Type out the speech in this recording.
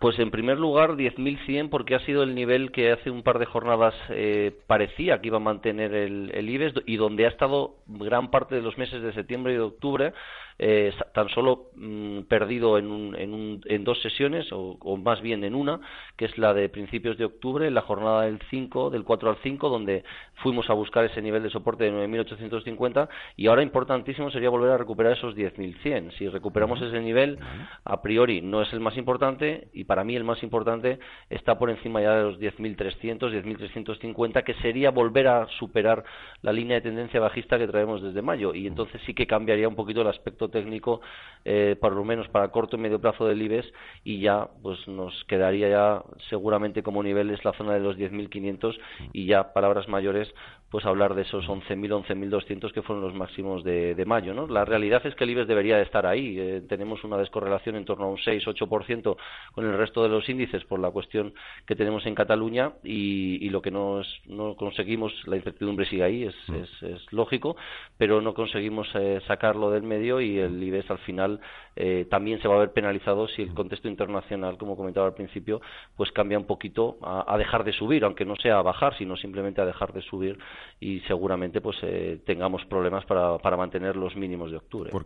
Pues en primer lugar 10.100 porque ha sido el nivel que hace un par de jornadas eh, parecía que iba a mantener el, el IBEX y donde ha estado gran parte de los meses de septiembre y de octubre eh, tan solo mm, perdido en, en, dos sesiones, o, más bien en una, que es la de principios de octubre, la jornada del 5, del 4 al 5, donde fuimos a buscar ese nivel de soporte de 9.850 y ahora importantísimo sería volver a recuperar esos 10.100. Si recuperamos ese nivel, a priori no es el más importante y para mí el más importante está por encima ya de los 10.300, 10.350, que sería volver a superar la línea de tendencia bajista que traemos desde mayo. Y entonces sí que cambiaría un poquito el aspecto técnico, eh, por lo menos para corto y medio plazo del IBEX, y ya pues nos quedaría ya seguramente como niveles la zona de los 10.500 y ya palabras mayores pues hablar de esos 11.000, 11.200 que fueron los máximos de, de, mayo. ¿no? La realidad es que el IBEX debería de estar ahí. Eh, tenemos una descorrelación en torno a un 6-8% con el resto de los índices por la cuestión que tenemos en Cataluña y, y lo que no, no conseguimos, la incertidumbre sigue ahí, es, mm. es, es lógico, pero no conseguimos eh, sacarlo del medio y el IBEX al final eh, también se va a ver penalizado si el contexto internacional, como comentaba al principio, pues cambia un poquito a, a dejar de subir, aunque no sea a bajar, sino simplemente a dejar de subir y seguramente pues eh, tengamos problemas para, para mantener los mínimos de octubre.